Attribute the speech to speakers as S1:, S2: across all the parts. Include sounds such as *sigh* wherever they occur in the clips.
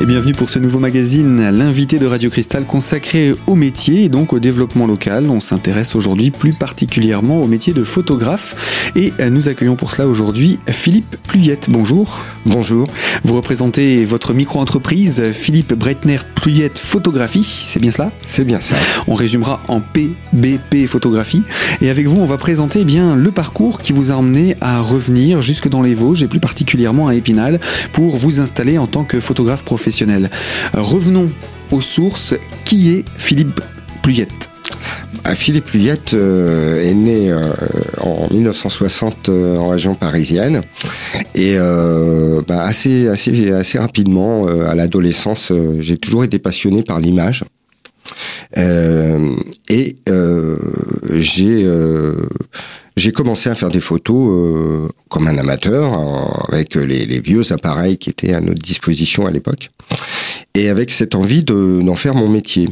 S1: Et bienvenue pour ce nouveau magazine, l'invité de Radio Cristal consacré au métier et donc au développement local. On s'intéresse aujourd'hui plus particulièrement au métier de photographe et nous accueillons pour cela aujourd'hui Philippe Pluyette. Bonjour.
S2: Bonjour.
S1: Vous représentez votre micro-entreprise Philippe Breitner Pluyette Photographie, c'est bien cela?
S2: C'est bien ça.
S1: On résumera en PBP Photographie et avec vous on va présenter eh bien le parcours qui vous a emmené à revenir jusque dans les Vosges et plus particulièrement à Épinal pour vous installer en tant que photographe professionnel. Revenons aux sources. Qui est Philippe Pluyette
S2: ah, Philippe Pluyette euh, est né euh, en 1960 euh, en région parisienne. Et bah, assez, assez, assez rapidement à l'adolescence j'ai toujours été passionné par l'image. Et j'ai j'ai commencé à faire des photos euh, comme un amateur, avec les, vieux appareils qui étaient à notre disposition à l'époque, et avec cette envie d'en faire mon métier.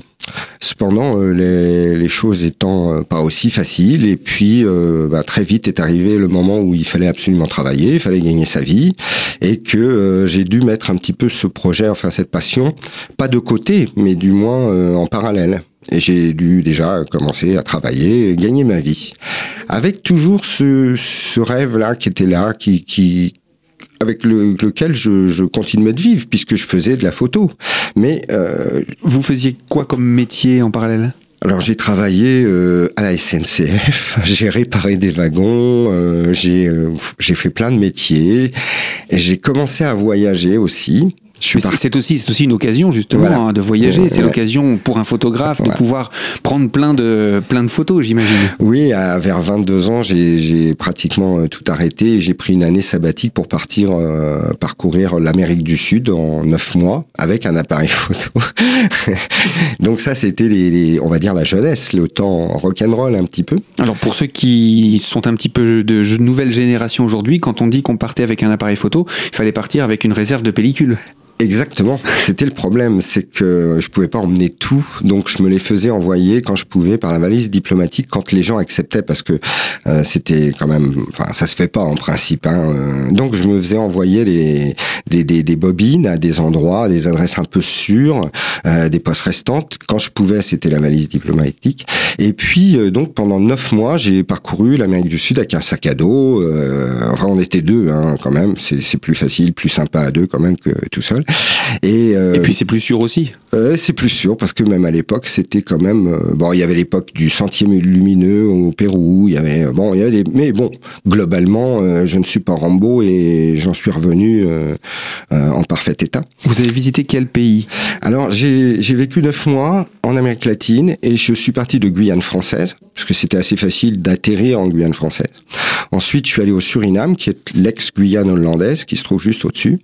S2: Cependant, euh, les, choses étant euh, pas aussi faciles, et puis bah, très vite est arrivé le moment où il fallait absolument travailler, il fallait gagner sa vie, et que j'ai dû mettre un petit peu ce projet, enfin cette passion, pas de côté, mais du moins en parallèle. Et j'ai dû déjà commencer à travailler, gagner ma vie. Avec toujours ce, ce rêve-là qui était là, qui, qui, avec le, lequel je, je continuais de vivre, puisque je faisais de la photo. Mais
S1: euh, Vous faisiez quoi comme métier en parallèle?
S2: Alors j'ai travaillé euh, à la SNCF, *laughs* j'ai réparé des wagons, euh, j'ai euh, j'ai fait plein de métiers, j'ai commencé à voyager aussi.
S1: C'est aussi, aussi une occasion justement hein, de voyager. C'est l'occasion pour un photographe de pouvoir prendre plein de, plein de photos, j'imagine.
S2: Oui, à, vers 22 ans, j'ai pratiquement euh, tout arrêté et j'ai pris une année sabbatique pour partir euh, parcourir l'Amérique du Sud en 9 mois avec un appareil *laughs* photo. *laughs* Donc ça, c'était les, on va dire la jeunesse, le temps rock'n'roll un petit peu.
S1: Alors pour ceux qui sont un petit peu de nouvelle génération aujourd'hui, quand on dit qu'on partait avec un appareil photo, il fallait partir avec une réserve de pellicule.
S2: Exactement. C'était le problème, c'est que je pouvais pas emmener tout, donc je me les faisais envoyer quand je pouvais par la valise diplomatique quand les gens acceptaient, parce que euh, c'était quand même, enfin ça se fait pas en principe. Hein, euh. donc je me faisais envoyer des, des, des, bobines à des endroits, des adresses un peu sûres, euh, des postes restantes. Quand je pouvais, c'était la valise diplomatique. Et puis donc pendant neuf mois, j'ai parcouru l'Amérique du Sud avec un sac à dos. enfin on était deux hein, quand même. C'est plus facile, plus sympa à deux quand même que tout seul.
S1: Euh, Et, puis c'est plus sûr aussi.
S2: Euh, c'est plus sûr parce que même à l'époque, c'était quand même euh, bon. Il y avait l'époque du sentier lumineux au Pérou. Il y avait bon, il y avait mais bon, globalement, je ne suis pas Rambo et j'en suis revenu en parfait état.
S1: Vous avez visité quel pays?
S2: Alors j'ai vécu neuf mois en Amérique latine et je suis parti de Guyane française parce que c'était assez facile d'atterrir en Guyane française. Ensuite, je suis allé au Suriname, qui est l'ex-Guyane hollandaise, qui se trouve juste au-dessus.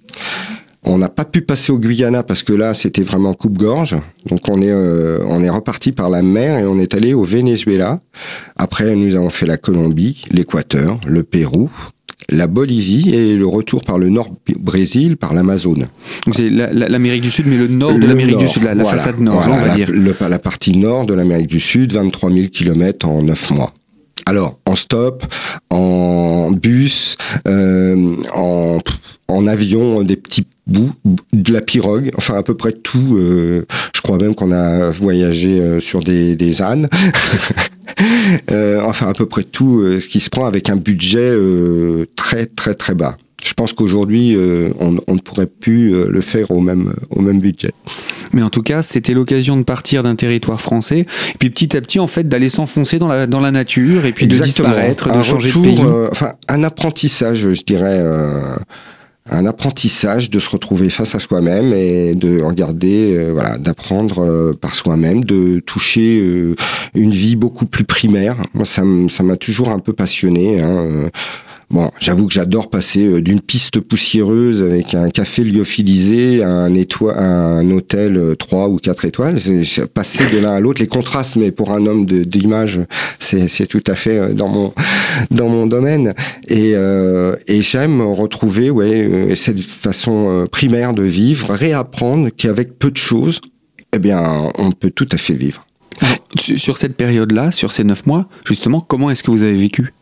S2: On n'a pas pu passer au Guyana parce que là, c'était vraiment coupe-gorge. Donc on est euh, on est reparti par la mer et on est allé au Venezuela. Après, nous avons fait la Colombie, l'Équateur, le Pérou, la Bolivie et le retour par le nord Brésil, par l'Amazone.
S1: Donc c'est l'Amérique du Sud, mais le nord de l'Amérique du Sud, la, façade nord, on va
S2: la,
S1: dire.
S2: la partie nord de l'Amérique du Sud, 23 000 km en 9 mois. Alors, en stop, en bus, euh, en, en avion, des petits bout de la pirogue, enfin à peu près tout. Euh, je crois même qu'on a voyagé euh, sur des, des ânes. *laughs* euh, enfin à peu près tout euh, ce qui se prend avec un budget très très très bas. Je pense qu'aujourd'hui, on, on, ne pourrait plus le faire au même, au même budget.
S1: Mais en tout cas, c'était l'occasion de partir d'un territoire français, et puis petit à petit, en fait, d'aller s'enfoncer dans la, dans la nature, et puis de disparaître, de changer de pays.
S2: enfin, un apprentissage, je dirais un apprentissage de se retrouver face à soi-même et de regarder, euh, voilà, d'apprendre euh, par soi-même, de toucher euh, une vie beaucoup plus primaire. Moi, ça m'a toujours un peu passionné. Hein, Bon, j'avoue que j'adore passer euh, d'une piste poussiéreuse avec un café lyophilisé à un, un hôtel 3 euh, ou 4 étoiles. Passer de l'un à l'autre, les contrastes, mais pour un homme d'image, c'est tout à fait euh, dans mon, dans mon domaine. Et, et j'aime retrouver ouais, cette façon primaire de vivre, réapprendre qu'avec peu de choses, eh bien, on peut tout à fait vivre.
S1: sur cette période-là, sur ces neuf mois, justement, comment est-ce que vous avez vécu?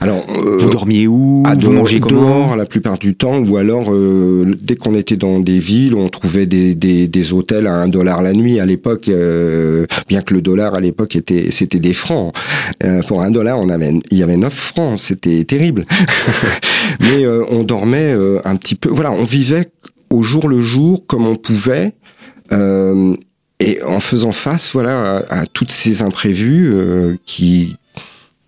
S2: Alors,
S1: vous dormiez où?
S2: à
S1: Vous mangez comment?
S2: la plupart du temps, ou alors dès qu'on était dans des villes, on trouvait des, des, des hôtels à un dollar la nuit. À l'époque, bien que le dollar à l'époque était c'était des francs. pour un dollar, on avait il y avait 9 francs. C'était terrible. *laughs* Mais on dormait un petit peu. Voilà, on vivait au jour le jour comme on pouvait. Euh, et en faisant face voilà à, à toutes ces imprévus euh, qui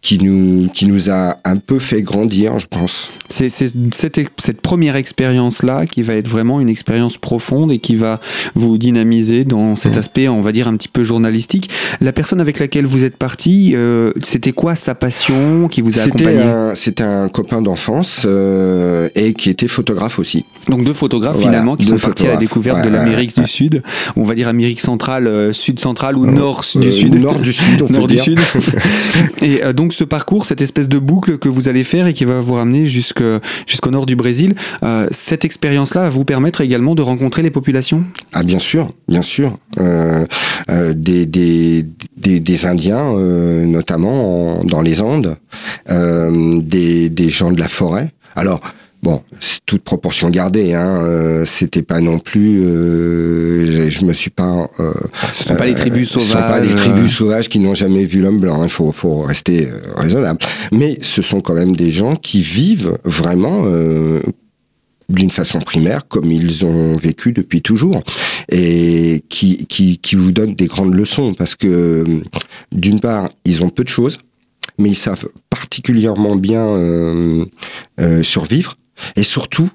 S2: qui nous, qui nous a un peu fait grandir, je pense.
S1: C'est cette, cette première expérience-là qui va être vraiment une expérience profonde et qui va vous dynamiser dans cet mmh. aspect, on va dire, un petit peu journalistique. La personne avec laquelle vous êtes parti, euh, c'était quoi sa passion qui vous a accompagné
S2: C'était un copain d'enfance euh, et qui était photographe aussi.
S1: Donc deux photographes finalement qui sont partis à la découverte de l'Amérique du Sud, on va dire Amérique centrale, euh, sud centrale ou nord du sud.
S2: Nord du sud, on *laughs* nord du sud. *laughs*
S1: et donc ce parcours, cette espèce de boucle que vous allez faire et qui va vous ramener jusqu'au nord du Brésil, euh, cette expérience-là va vous permettre également de rencontrer les populations?
S2: Ah bien sûr, bien sûr. Euh, euh, des, Indiens, notamment dans les Andes, des, des gens de la forêt. Alors, Bon, toute proportion gardée, hein, euh, c'était pas non plus. Euh, je, me suis pas.
S1: Euh, ce sont pas les tribus sauvages. Ce sont
S2: pas des tribus sauvages qui n'ont jamais vu l'homme blanc. Il faut, faut rester raisonnable. Mais ce sont quand même des gens qui vivent vraiment d'une façon primaire, comme ils ont vécu depuis toujours, et qui, qui, qui vous donnent des grandes leçons, parce que d'une part, ils ont peu de choses, mais ils savent particulièrement bien euh, euh, survivre et surtout,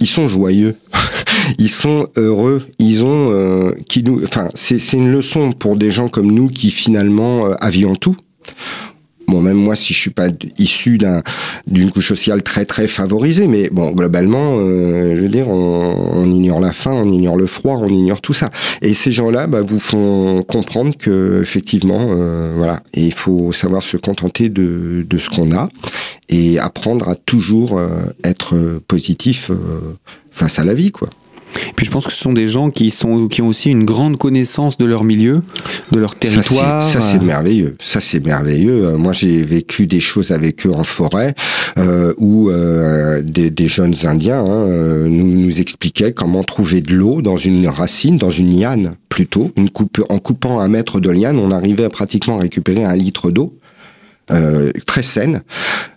S2: ils sont joyeux. *laughs* ils sont heureux. Ils ont, euh, qui nous, enfin, c'est une leçon pour des gens comme nous qui finalement euh, avions tout. Même moi, si je suis pas issu d'une couche sociale très très favorisée, mais bon, globalement, euh, je veux dire, on, ignore la faim, on ignore le froid, on ignore tout ça. Et ces gens-là, bah, vous font comprendre que effectivement, euh, voilà, il faut savoir se contenter de, de ce qu'on a et apprendre à toujours euh, être positif face à la vie, quoi.
S1: Puis je pense que ce sont des gens qui, sont, qui ont aussi une grande connaissance de leur milieu, de leur territoire.
S2: Ça, c'est merveilleux. Ça, c'est merveilleux. Euh, moi, j'ai vécu des choses avec eux en forêt euh, où euh, des, des, jeunes Indiens hein, euh, nous, nous expliquaient comment trouver de l'eau dans une racine, dans une liane plutôt. Une coupe, en coupant un mètre de liane, on arrivait à pratiquement récupérer un litre d'eau. Euh, très saine.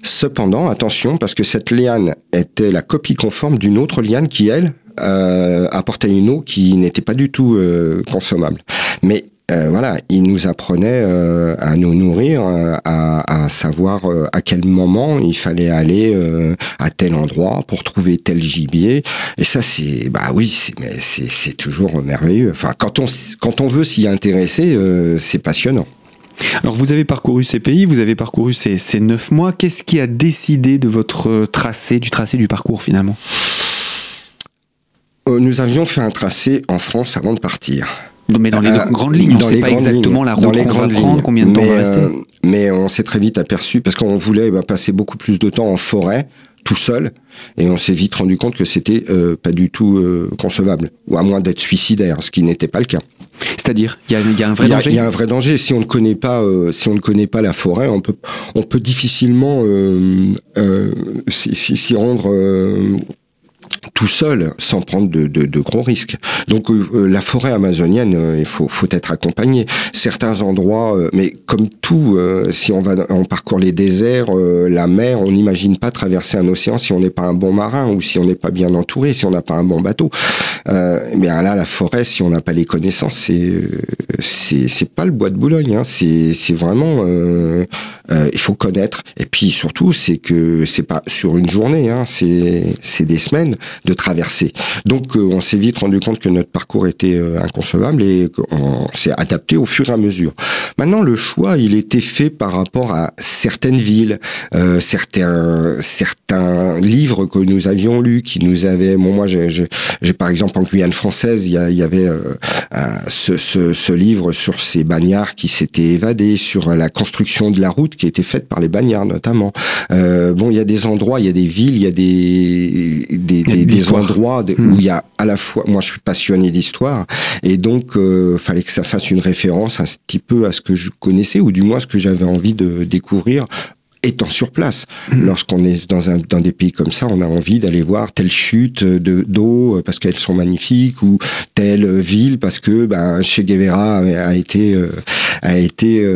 S2: Cependant, attention, parce que cette liane était la copie conforme d'une autre liane qui, elle, euh, apportait une eau qui n'était pas du tout euh, consommable. Mais euh, voilà, il nous apprenait euh, à nous nourrir, euh, à, savoir à quel moment il fallait aller à tel endroit pour trouver tel gibier. Et ça, c'est bah oui, c'est toujours merveilleux. Enfin, quand on quand on veut s'y intéresser, c'est passionnant.
S1: Alors vous avez parcouru ces pays, vous avez parcouru ces neuf mois. Qu'est-ce qui a décidé de votre tracé, du tracé du parcours finalement?
S2: Euh, nous avions fait un tracé en France avant de partir.
S1: Mais dans les euh, grandes lignes, on ne sait pas exactement la route qu'on va prendre, combien de temps mais, va rester. Euh,
S2: mais on s'est très vite aperçu, parce qu'on voulait bah, passer beaucoup plus de temps en forêt, tout seul, et on s'est vite rendu compte que c'était euh, pas du tout concevable, ou à moins d'être suicidaire, ce qui n'était pas le cas.
S1: C'est-à-dire, il y, y a, un vrai danger.
S2: Il y a un vrai danger. Si on ne connaît pas, si on ne connaît pas la forêt, on peut, on peut difficilement s'y rendre tout seul sans prendre de, de, de gros risques. Donc euh, euh, la forêt amazonienne, euh, il faut, faut être accompagné. Certains endroits, mais comme tout, si on va on parcourt les déserts, la mer, on n'imagine pas traverser un océan si on n'est pas un bon marin ou si on n'est pas bien entouré, si on n'a pas un bon bateau. mais là, la forêt, si on n'a pas les connaissances, c'est c'est pas le bois de Boulogne. Hein. C'est vraiment il faut connaître. Et puis surtout, c'est que c'est pas sur une journée, hein. c'est des semaines de traverser. Donc euh, on s'est vite rendu compte que notre parcours était euh, inconcevable et qu'on s'est adapté au fur et à mesure. Maintenant, le choix, il était fait par rapport à certaines villes, euh, certains certains livres que nous avions lus, qui nous avaient. Bon, moi, j'ai par exemple en Guyane française, il y, avait ce, ce, ce, livre sur ces bagnards qui s'étaient évadés, sur la construction de la route qui était faite par les bagnards notamment. bon, il y a des endroits, il y a des villes, il y a des, des des, endroits où hmm. il y a à la fois, moi je suis passionné d'histoire, et donc euh, fallait que ça fasse une référence un petit peu à ce que je connaissais, ou du moins ce que j'avais envie de découvrir étant sur place. Mmh. Lorsqu'on est dans, un, dans des pays comme ça, on a envie d'aller voir telle chute de d'eau parce qu'elles sont magnifiques ou telle ville parce que ben, Che Guevara a, été a été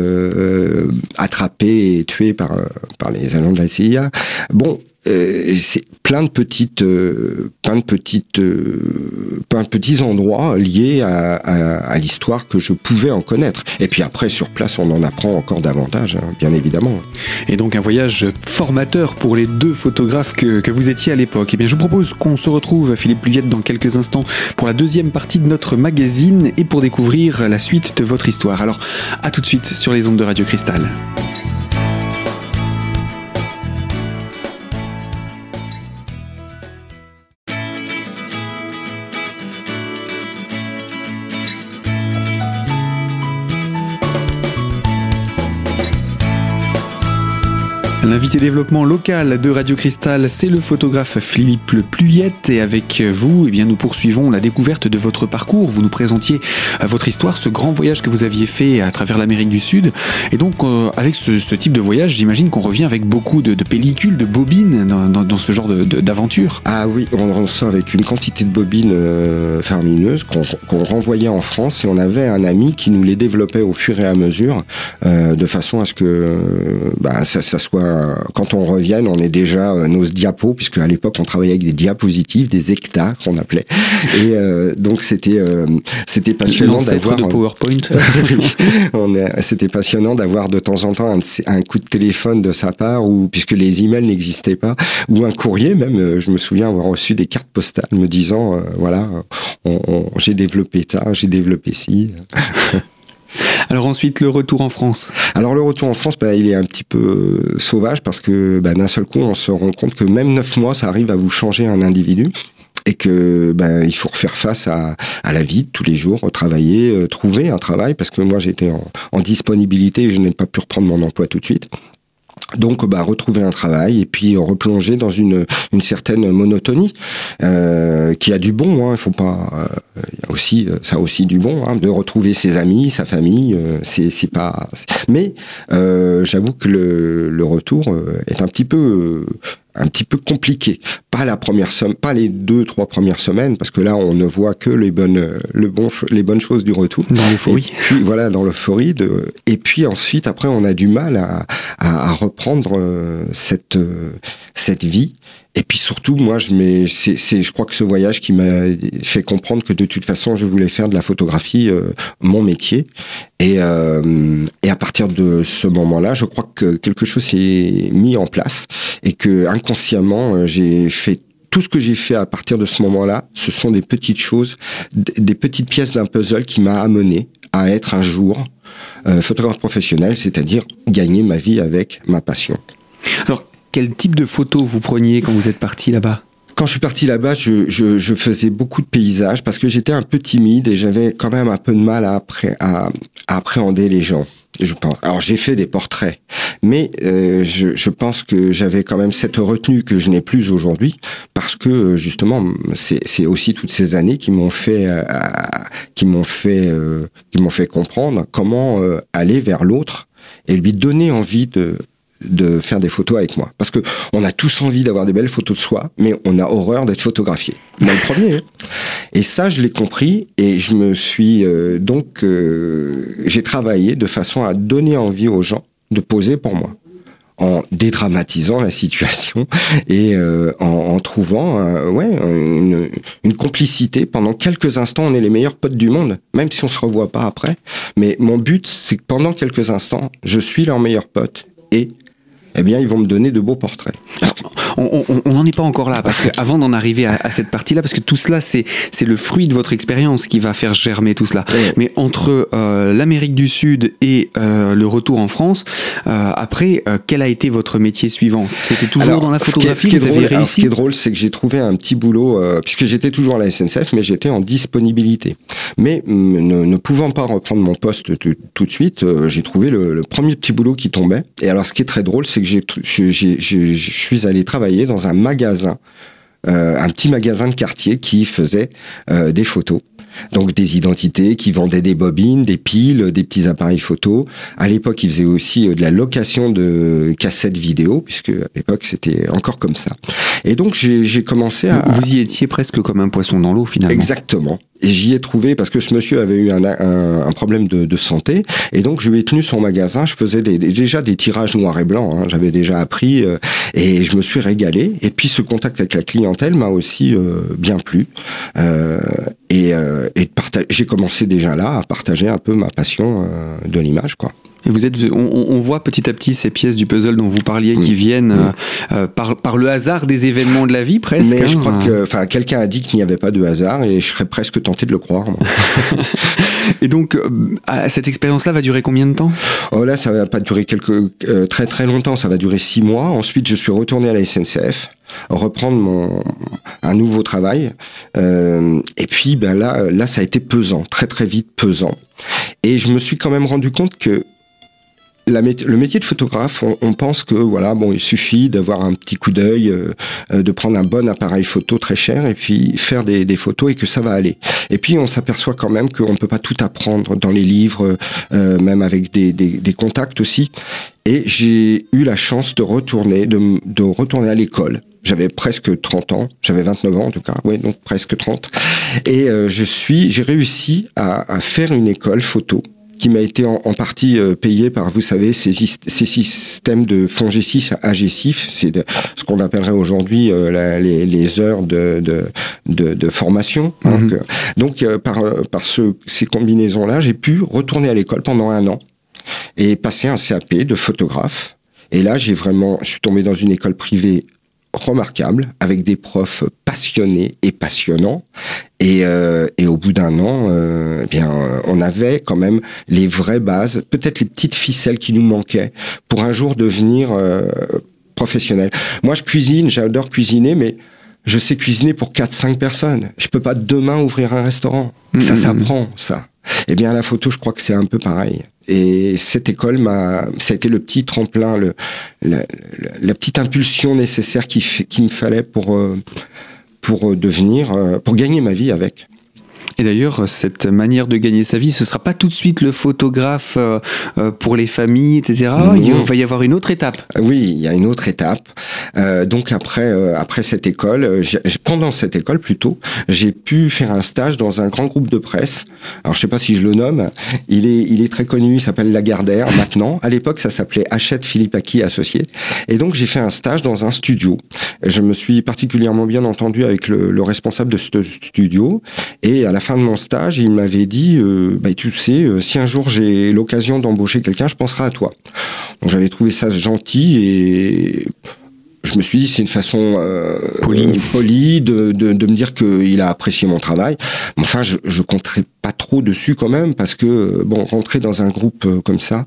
S2: attrapé et tué par par les agents de la CIA. Bon, euh, c'est plein de petites, euh, plein de petites, euh, plein de petits endroits liés à, l'histoire que je pouvais en connaître. Et puis après, sur place, on en apprend encore davantage, hein, bien évidemment.
S1: Et donc un voyage formateur pour les deux photographes que, que vous étiez à l'époque. Et eh bien, je vous propose qu'on se retrouve, Philippe Pluviette, dans quelques instants pour la deuxième partie de notre magazine et pour découvrir la suite de votre histoire. Alors, à tout de suite sur les ondes de Radio Cristal. L'invité développement local de Radio Cristal, c'est le photographe Philippe Le Pluyette et avec vous, eh bien, nous poursuivons la découverte de votre parcours. Vous nous présentiez euh, votre histoire, ce grand voyage que vous aviez fait à travers l'Amérique du Sud. Et donc, euh, avec ce, type de voyage, j'imagine qu'on revient avec beaucoup de, pellicules, de bobines dans, ce genre d'aventure.
S2: Ah oui, on ressort avec une quantité de bobines euh, qu'on qu renvoyait en France et on avait un ami qui nous les développait au fur et à mesure euh, de façon à ce que bah, ça soit quand on revient, on est déjà euh, nos diapos, puisque à l'époque on travaillait avec des diapositives, des hectares qu'on appelait. *laughs* Et euh, donc c'était euh, c'était passionnant d'avoir
S1: de PowerPoint. *laughs*
S2: c'était passionnant d'avoir de temps en temps un, un, coup de téléphone de sa part, ou puisque les emails n'existaient pas, ou un courrier même. Je me souviens avoir reçu des cartes postales me disant voilà, on, on, j'ai développé ça, j'ai développé ci. *laughs*
S1: Alors ensuite, le retour en France.
S2: Alors le retour en France, bah, il est un petit peu sauvage parce que bah, d'un seul coup, on se rend compte que même neuf mois, ça arrive à vous changer un individu et que ben il faut refaire face à, à la vie tous les jours, travailler, euh, trouver un travail parce que moi j'étais en, en disponibilité, et je n'ai pas pu reprendre mon emploi tout de suite. Donc, bah, retrouver un travail et puis replonger dans une, une certaine monotonie euh, qui a du bon. Hein, il faut pas. Euh, aussi, ça a aussi du bon hein, de retrouver ses amis, sa famille. Euh, c'est, pas. Mais euh, j'avoue que le, le retour euh, est un petit peu un petit peu compliqué. Pas la première somme, pas les deux trois premières semaines parce que là on ne voit que les bonnes le bon les bonnes choses du retour.
S1: Dans l'euphorie.
S2: Voilà dans l'euphorie de et puis ensuite après on a du mal à, à, à reprendre cette cette vie et puis surtout, moi, je, mets, c'est, c'est, je crois que ce voyage qui m'a fait comprendre que de toute façon, je voulais faire de la photographie euh, mon métier. Et, euh, et à partir de ce moment-là, je crois que quelque chose s'est mis en place et que inconsciemment, euh, j'ai fait tout ce que j'ai fait à partir de ce moment-là, ce sont des petites choses, des petites pièces d'un puzzle qui m'a amené à être un jour euh, photographe professionnel, c'est-à-dire gagner ma vie avec ma passion.
S1: Alors, quel type de photos vous preniez quand vous êtes parti là-bas?
S2: Quand je suis parti là-bas, je, je, je, faisais beaucoup de paysages parce que j'étais un peu timide et j'avais quand même un peu de mal à, appré à, à appréhender les gens. Je pense. Alors j'ai fait des portraits, mais euh, je, je, pense que j'avais quand même cette retenue que je n'ai plus aujourd'hui parce que justement c'est aussi toutes ces années qui m'ont fait euh, qui m'ont fait euh, qui m'ont fait comprendre comment euh, aller vers l'autre et lui donner envie de de faire des photos avec moi. Parce que on a tous envie d'avoir des belles photos de soi, mais on a horreur d'être photographié. Moi le premier. Hein. Et ça, je l'ai compris et je me suis euh, donc euh, j'ai travaillé de façon à donner envie aux gens de poser pour moi en dédramatisant la situation *laughs* et euh, en, en, trouvant euh, ouais une, une, complicité pendant quelques instants on est les meilleurs potes du monde même si on se revoit pas après mais mon but c'est que pendant quelques instants je suis leur meilleur pote et eh bien, ils vont me donner de beaux portraits.
S1: on n'en est pas encore là, parce qu'avant *laughs* d'en arriver à, à, cette partie-là, parce que tout cela, c'est le fruit de votre expérience qui va faire germer tout cela. Ouais. Mais entre euh, l'Amérique du Sud et euh, le retour en France, euh, après, quel a été votre métier suivant? C'était toujours alors, dans la photographie
S2: ce qui est, ce qui est drôle, alors, ce qui est drôle, c'est que j'ai trouvé un petit boulot, puisque j'étais toujours à la SNCF, mais j'étais en disponibilité. Mais ne, ne, pouvant pas reprendre mon poste tout, de suite, j'ai trouvé le, le premier petit boulot qui tombait. Et alors, ce qui est très drôle, c'est que je, je, je, je, suis allé travailler dans un magasin, euh, un petit magasin de quartier qui faisait euh, des photos. donc des identités qui vendaient des bobines, des piles, des petits appareils photo. À l'époque, ils faisaient aussi de la location de cassettes vidéo, puisque à l'époque c'était encore comme ça. Et donc j'ai commencé à...
S1: Vous y étiez presque comme un poisson dans l'eau finalement.
S2: Exactement. Et j'y ai trouvé parce que ce monsieur avait eu un, un, un problème de, de, santé et donc je lui ai tenu son magasin. Je faisais des, déjà des tirages noirs et blancs. Hein, J'avais déjà appris euh, et je me suis régalé. Et puis ce contact avec la clientèle m'a aussi euh, bien plu. Euh, et, euh, et j'ai commencé déjà là à partager un peu ma passion euh, de l'image, quoi.
S1: Et vous êtes, on, on, voit petit à petit ces pièces du puzzle dont vous parliez qui mmh. viennent mmh. Euh, par, par le hasard des événements de la vie presque.
S2: Mais hein. je crois que, enfin, quelqu'un a dit qu'il n'y avait pas de hasard et je serais presque tenté de le croire. *laughs*
S1: et donc, euh, cette expérience-là va durer combien de temps?
S2: Oh là, ça va pas durer quelques euh, très très longtemps. Ça va durer six mois. Ensuite, je suis retourné à la SNCF reprendre mon un nouveau travail euh, et puis ben là là ça a été pesant très très vite pesant et je me suis quand même rendu compte que le métier de photographe, on, pense que voilà, bon, il suffit d'avoir un petit coup d'œil, euh, de prendre un bon appareil photo très cher et puis faire des, des photos et que ça va aller. Et puis on s'aperçoit quand même qu'on ne peut pas tout apprendre dans les livres, euh, même avec des, des, des, contacts aussi. Et j'ai eu la chance de retourner, de, de retourner à l'école. J'avais presque 30 ans, j'avais 29 ans en tout cas, oui, donc presque 30. Et euh, je suis, j'ai réussi à, à faire une école photo qui m'a été en, en, partie euh, payé par, vous savez, ces, ces systèmes de FONG6 AG6, c'est ce qu'on appellerait aujourd'hui euh, les, les, heures de, de, de, de formation. Mm -hmm. Donc, euh, donc euh, par, par ce, ces combinaisons-là, j'ai pu retourner à l'école pendant un an et passer un CAP de photographe. Et là, j'ai vraiment, je suis tombé dans une école privée remarquable, avec des profs passionnés et passionnants. Et, euh, et au bout d'un an, euh, eh bien, on avait quand même les vraies bases, peut-être les petites ficelles qui nous manquaient pour un jour devenir euh, professionnel. Moi, je cuisine, j'adore cuisiner, mais je sais cuisiner pour 4-5 personnes. Je peux pas demain ouvrir un restaurant. Mmh. Ça s'apprend, ça. Eh bien, la photo, je crois que c'est un peu pareil. Et cette école m'a, ça a été le petit tremplin, le, la, la, petite impulsion nécessaire qu'il qui me fallait pour, euh, pour devenir, euh, pour gagner ma vie avec.
S1: Et d'ailleurs, cette manière de gagner sa vie, ce sera pas tout de suite le photographe euh, pour les familles, etc. Mmh. Il va y avoir une autre étape.
S2: Oui, il y a une autre étape. Euh, donc après, euh, après cette école, pendant cette école plutôt, j'ai pu faire un stage dans un grand groupe de presse. Alors je sais pas si je le nomme. Il est, il est très connu. Il s'appelle Lagardère *laughs* maintenant. À l'époque, ça s'appelait Hachette Philippe Aki associé. Et donc j'ai fait un stage dans un studio. Je me suis particulièrement bien entendu avec le, le responsable de ce studio. Et à la fin de mon stage, il m'avait dit euh, bah, Tu sais, euh, si un jour j'ai l'occasion d'embaucher quelqu'un, je penserai à toi. Donc j'avais trouvé ça gentil et je me suis dit c'est une façon euh,
S1: polie,
S2: polie de, de, de, me dire qu'il a apprécié mon travail. Mais enfin, je, je compterai pas trop dessus quand même parce que bon, rentrer dans un groupe comme ça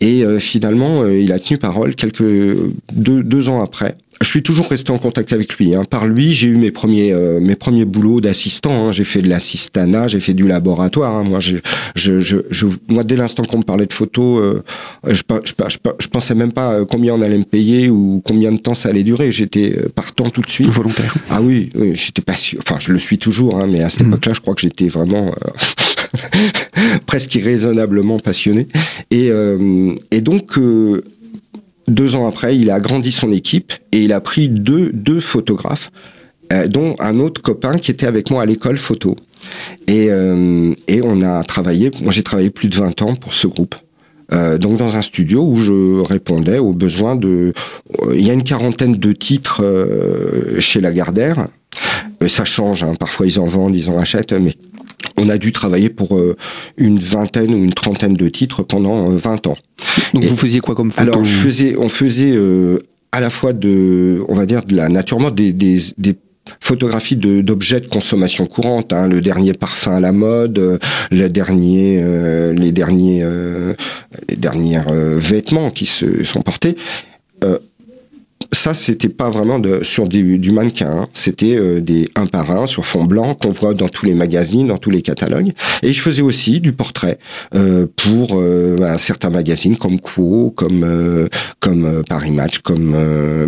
S2: et euh, finalement, euh, il a tenu parole quelques deux, deux ans après. Je suis toujours resté en contact avec lui. Hein. Par lui, j'ai eu mes premiers euh, mes premiers boulots d'assistant. Hein. J'ai fait de l'assistanat, j'ai fait du laboratoire. Hein. Moi, je, je, je, je, moi, dès l'instant qu'on me parlait de photos, euh, je, je, je, pensais même pas combien on allait me payer ou combien de temps ça allait durer. J'étais partant tout de suite.
S1: Volontaire.
S2: Ah oui, oui j'étais pas sûr. Enfin, je le suis toujours, hein, mais à cette mmh. époque-là, je crois que j'étais vraiment *laughs* presque irraisonnablement passionné. Et, euh, et donc, euh, deux ans après, il a agrandi son équipe et il a pris deux, deux photographes, euh, dont un autre copain qui était avec moi à l'école photo. Et, euh, et on a travaillé, moi j'ai travaillé plus de 20 ans pour ce groupe. Euh, donc dans un studio où je répondais aux besoins de... Il y a une quarantaine de titres euh, chez Lagardère. ça change, hein. parfois ils en vendent, ils en achètent, mais on a dû travailler pour euh, une vingtaine ou une trentaine de titres pendant euh, 20 ans.
S1: Donc Et vous faisiez quoi comme photo
S2: Alors je faisais, on faisait euh, à la fois de, on va dire de la naturellement des, des, des photographies d'objets de, de, consommation courante, hein, le dernier parfum à la mode, euh, le dernier, euh, les derniers, euh, les derniers vêtements qui se sont portés ça, c'était pas vraiment de, sur du mannequin. Hein. C'était euh, des un par un sur fond blanc qu'on voit dans tous les magazines, dans tous les catalogues. Et je faisais aussi du portrait euh, pour euh, bah, certains magazines comme Quo, comme comme Paris Match, comme.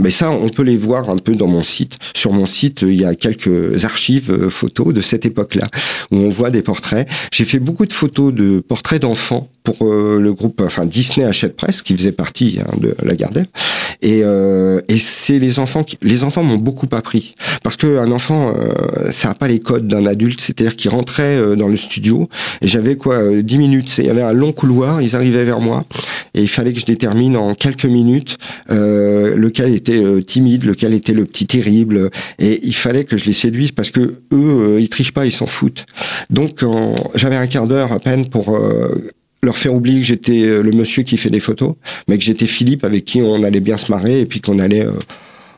S2: mais ça, on peut les voir un peu dans mon site. Sur mon site, il y a quelques archives photos de cette époque-là où on voit des portraits. J'ai fait beaucoup de photos de portraits d'enfants pour le groupe, enfin Disney Hachette Presse, qui faisait partie hein, de la Gardère. Et, euh, et c'est les enfants qui, les enfants m'ont beaucoup appris parce que un enfant, euh, ça a pas les codes d'un adulte, c'est-à-dire qu'il rentrait euh, dans le studio et j'avais quoi, 10 minutes. Il y avait un long couloir, ils arrivaient vers moi et il fallait que je détermine en quelques minutes lequel était timide, lequel était le petit terrible et il fallait que je les séduise parce que eux, ils trichent pas, ils s'en foutent. Donc j'avais un quart d'heure à peine pour leur faire oublier que j'étais euh, le monsieur qui fait des photos, mais que j'étais Philippe avec qui on allait bien se marrer et puis qu'on allait euh,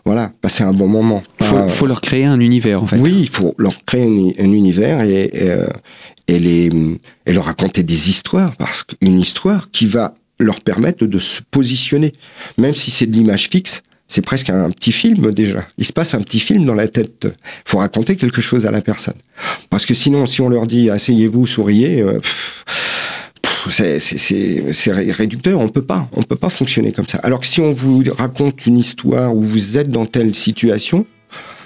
S2: voilà passer un bon moment.
S1: Il faut, faut, leur créer un univers en fait.
S2: Oui, il faut leur créer un, univers et, et, euh, et, les, et leur raconter des histoires parce qu'une histoire qui va leur permettre de se positionner, même si c'est de l'image fixe. C'est presque un petit film déjà. Il se passe un petit film dans la tête. Il faut raconter quelque chose à la personne. Parce que sinon, si on leur dit asseyez-vous, souriez, c'est réducteur. On peut pas, on peut pas fonctionner comme ça. Alors que si on vous raconte une histoire où vous êtes dans telle situation,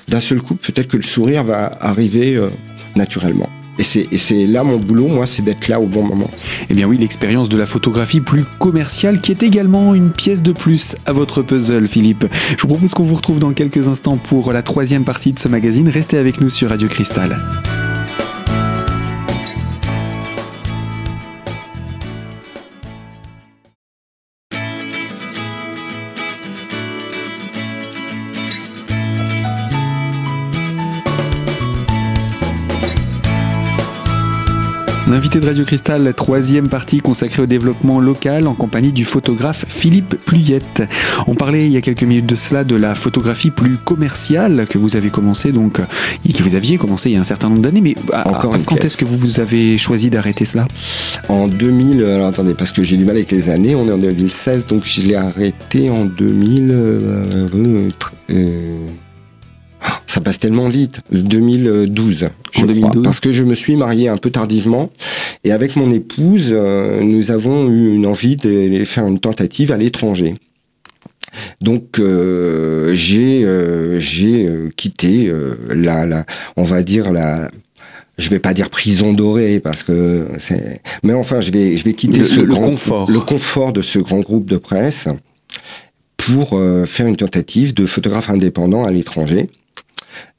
S2: d'un seul coup, peut-être que le sourire va arriver euh, naturellement. Et c'est là mon boulot, moi, c'est d'être là au bon moment.
S1: Eh bien oui, l'expérience de la photographie plus commerciale qui est également une pièce de plus à votre puzzle, Philippe. Je vous propose qu'on vous retrouve dans quelques instants pour la troisième partie de ce magazine. Restez avec nous sur Radio Cristal. L'invité de Radio Cristal, troisième partie consacrée au développement local en compagnie du photographe Philippe Pluyette. On parlait il y a quelques minutes de cela de la photographie plus commerciale que vous avez commencé donc et que vous aviez commencé il y a un certain nombre d'années. Mais Encore quand est-ce que vous avez choisi d'arrêter cela?
S2: En 2000. Alors attendez, parce que j'ai du mal avec les années. On est en 2016, donc je l'ai arrêté en 2000 ça passe tellement vite. 2012, je crois, parce que je me suis marié un peu tardivement et avec mon épouse, euh, nous avons eu une envie de faire une tentative à l'étranger. Donc euh, j'ai euh, j'ai quitté la, la, on va dire la je vais pas dire prison dorée parce que c'est mais enfin je vais je vais quitter
S1: le,
S2: ce
S1: le confort
S2: le confort de ce grand groupe de presse pour faire une tentative de photographe indépendant à l'étranger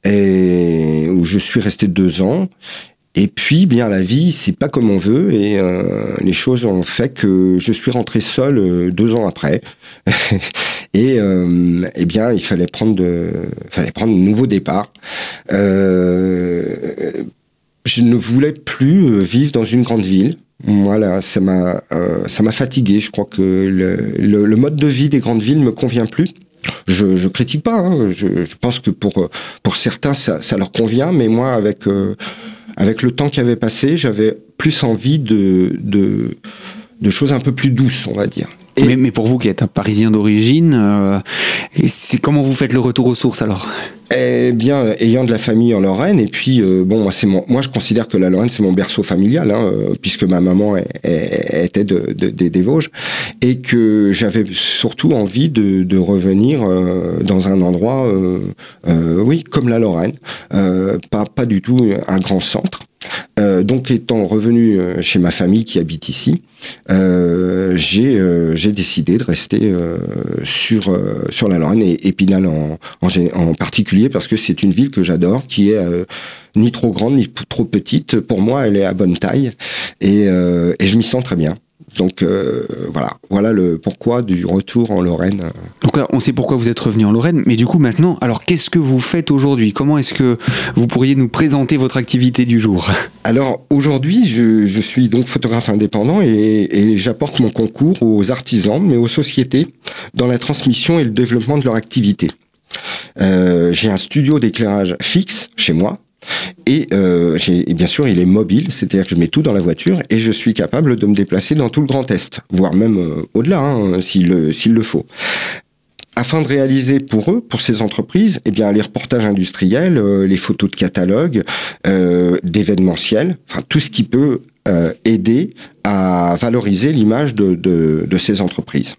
S2: et où je suis resté deux ans. Et puis, bien, la vie, c'est pas comme on veut, et euh, les choses ont fait que je suis rentré seul euh, deux ans après. *laughs* et euh, eh bien, il fallait prendre de, fallait prendre un nouveau départ. Je ne voulais plus vivre dans une grande ville. Voilà, ça m'a, ça m'a fatigué. Je crois que le, le, le, mode de vie des grandes villes me convient plus. Je, critique pas. Hein. Je, pense que pour certains ça, leur convient, mais moi avec euh, avec le temps qui avait passé, j'avais plus envie de choses un peu plus douces, on va dire.
S1: Mais, mais, pour vous qui êtes un Parisien d'origine, euh, c'est comment vous faites le retour aux sources alors?
S2: Eh bien, ayant de la famille en Lorraine, et puis euh, bon, moi c'est mon, moi je considère que la Lorraine c'est mon berceau familial, hein, euh, puisque ma maman est, est, était de, de, des Vosges, et que j'avais surtout envie de, de revenir euh, dans un endroit, oui, comme la Lorraine, pas pas du tout un grand centre. Euh, donc, étant revenu chez ma famille qui habite ici, euh, j'ai euh, décidé de rester euh, sur sur la Lorraine et Épinal en, particulier parce que c'est une ville que j'adore, qui est ni trop grande ni trop petite. Pour moi, elle est à bonne taille et je m'y sens très bien. Donc euh, voilà, voilà le pourquoi du retour en Lorraine.
S1: Donc là, on sait pourquoi vous êtes revenu en Lorraine, mais du coup maintenant, alors qu'est-ce que vous faites aujourd'hui? Comment est-ce que vous pourriez nous présenter votre activité du jour?
S2: Alors aujourd'hui, je, je, suis donc photographe indépendant et, et j'apporte mon concours aux artisans, mais aux sociétés dans la transmission et le développement de leur activité. Euh, j'ai un studio d'éclairage fixe chez moi et, euh, et, bien sûr, il est mobile, c'est-à-dire que je mets tout dans la voiture et je suis capable de me déplacer dans tout le Grand Est, voire même euh, au-delà, hein, s'il le faut. afin de réaliser pour eux, pour ces entreprises, eh bien les reportages industriels, euh, les photos de catalogue, euh, d'événementiels, enfin tout ce qui peut euh, aider à valoriser l'image de, de, de, ces entreprises.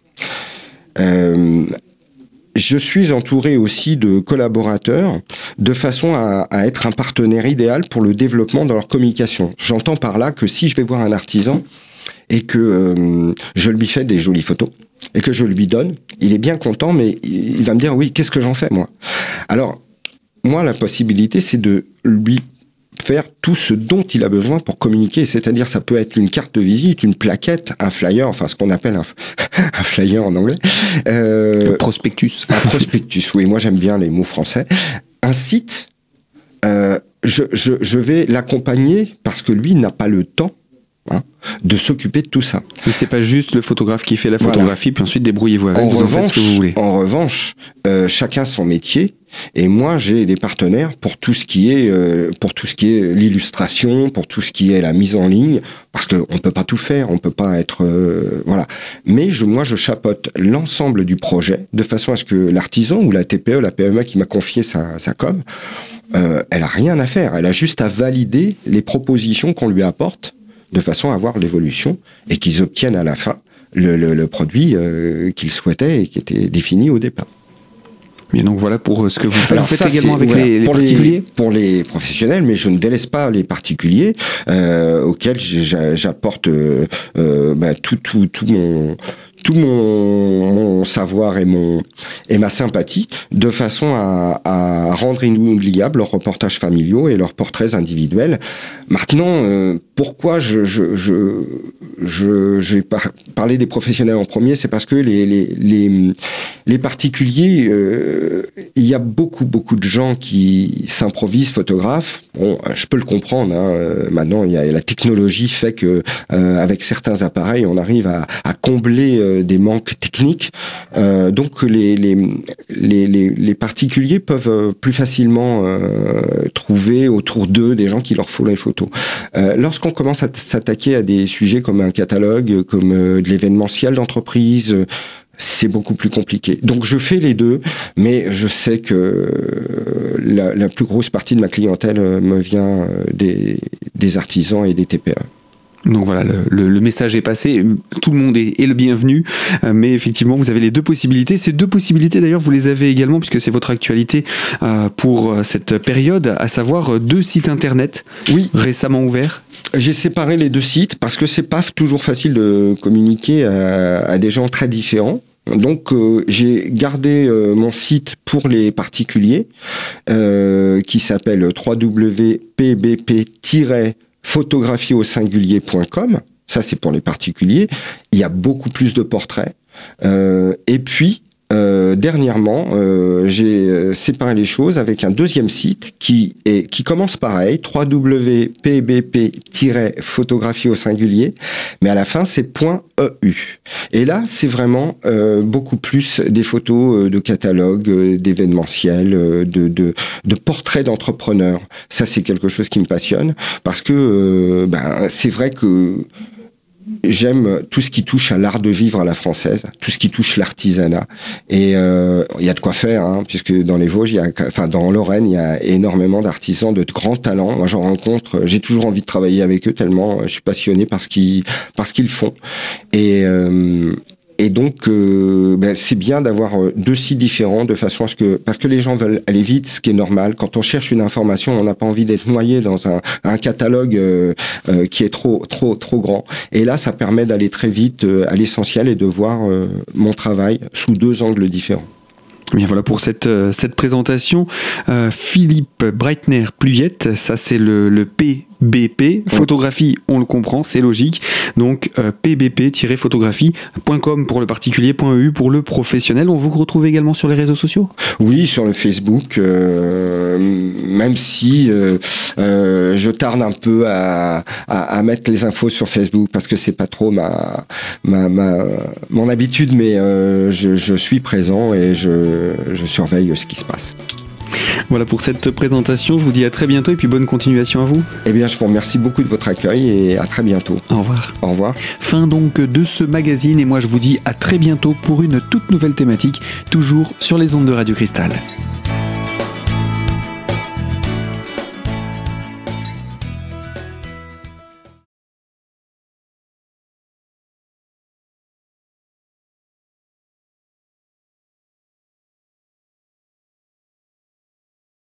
S2: Je suis entouré aussi de collaborateurs de façon à, être un partenaire idéal pour le développement de leur communication. J'entends par là que si je vais voir un artisan et que euh, je lui fais des jolies photos, et que je lui donne, il est bien content, mais il va me dire oui, qu'est-ce que j'en fais moi? Alors, moi, la possibilité, c'est de lui faire tout ce dont il a besoin pour communiquer. C'est-à-dire, ça peut être une carte de visite, une plaquette, un flyer, enfin ce qu'on appelle un, *laughs* un, flyer en anglais.
S1: Euh, un prospectus.
S2: Un prospectus, oui, moi j'aime bien les mots français. Un site, euh, je, je, je vais l'accompagner parce que lui n'a pas le temps Hein, de s'occuper de tout ça.
S1: Mais c'est pas juste le photographe qui fait la photographie, voilà. puis ensuite débrouillez-vous avec,
S2: en
S1: vous
S2: revanche,
S1: en faites ce que vous voulez.
S2: En revanche, euh, chacun son métier. Et moi, j'ai des partenaires pour tout ce qui est euh, pour tout ce qui est l'illustration, pour tout ce qui est la mise en ligne, parce qu'on ne peut pas tout faire, on peut pas être euh, voilà. Mais je, moi, je chapeaute l'ensemble du projet de façon à ce que l'artisan ou la TPE, la PME qui m'a confié sa, sa com, euh, elle a rien à faire. Elle a juste à valider les propositions qu'on lui apporte de façon à voir l'évolution et qu'ils obtiennent à la fin le, le, le produit euh, qu'ils souhaitaient et qui était défini au départ.
S1: Bien, donc voilà pour ce que vous faites, Alors, vous faites ça, également avec voilà, les, les
S2: pour
S1: particuliers
S2: les, Pour les professionnels, mais je ne délaisse pas les particuliers euh, auxquels j'apporte euh, bah, tout, tout, tout mon tout mon, savoir et mon et ma sympathie de façon à, rendre inoubliables leurs reportages familiaux et leurs portraits individuels. Maintenant, euh, pourquoi je je je j'ai par, parlé des professionnels en premier, c'est parce que les les les, particuliers, euh, il y a beaucoup beaucoup de gens qui s'improvisent photographes. Bon, je peux le comprendre. Hein, maintenant, il y a la technologie fait que euh, avec certains appareils, on arrive à, à combler des manques techniques. Euh, donc les, les, particuliers peuvent plus facilement euh, trouver autour d'eux des gens qui leur font les photos. Euh, Lorsqu'on commence à s'attaquer à des sujets comme un catalogue, comme euh, de l'événementiel d'entreprise, c'est beaucoup plus compliqué. Donc je fais les deux, mais je sais que la, la plus grosse partie de ma clientèle me vient des, des artisans et des TPE.
S1: Donc voilà, le, le, le, message est passé, tout le monde est, est, le bienvenu, euh, mais effectivement, vous avez les deux possibilités. Ces deux possibilités, d'ailleurs, vous les avez également, puisque c'est votre actualité euh, pour euh, cette période, à savoir deux sites internet
S2: oui.
S1: récemment ouverts.
S2: J'ai séparé les deux sites parce que c'est pas toujours facile de communiquer à, à des gens très différents. Donc euh, j'ai gardé euh, mon site pour les particuliers euh, qui s'appelle www.pbp- photographie au singulier.com. Ça, c'est pour les particuliers. Il y a beaucoup plus de portraits. Euh, et puis, euh, dernièrement, euh, j'ai séparé les choses avec un deuxième site qui est qui commence pareil, www.pbp-photographie au singulier, mais à la fin c'est .eu. Et là, c'est vraiment euh, beaucoup plus des photos de catalogues, d'événementiels, de, de, de, portraits d'entrepreneurs. Ça, c'est quelque chose qui me passionne parce que ben, c'est vrai que j'aime tout ce qui touche à l'art de vivre à la française, tout ce qui touche l'artisanat. Et il euh, y a de quoi faire, hein, puisque dans les Vosges, y a, enfin dans Lorraine, il y a énormément d'artisans de grands talents. Moi, j'en rencontre. J'ai toujours envie de travailler avec eux tellement je suis passionné par ce qu'ils par ce qu'ils font. Et euh, et donc, euh, ben, c'est bien d'avoir euh, deux sites différents de façon à ce que, parce que les gens veulent aller vite, ce qui est normal. Quand on cherche une information, on n'a pas envie d'être noyé dans un, catalogue euh, qui est trop, trop, trop grand. Et là, ça permet d'aller très vite à l'essentiel et de voir mon travail sous deux angles différents.
S1: Bien voilà pour cette, cette présentation. Philippe Breitner-Pluyette, ça c'est le, le PBP. Photographie, on le comprend, c'est logique. Donc euh, pbp-photographie.com pour le particulier, .eu pour le professionnel. On vous retrouve également sur les réseaux sociaux?
S2: Oui, sur le Facebook, euh, même si euh, je tarde un peu à, mettre les infos sur Facebook parce que c'est pas trop mon habitude, mais je, suis présent et je surveille ce qui se passe.
S1: Voilà pour cette présentation. Je vous dis à très bientôt et puis bonne continuation à vous.
S2: Eh bien, je vous remercie beaucoup de votre accueil et à très bientôt.
S1: Au revoir.
S2: Au revoir.
S1: Fin donc de ce magazine et moi je vous dis à très bientôt pour une toute nouvelle thématique, toujours sur les ondes de Radio Cristal.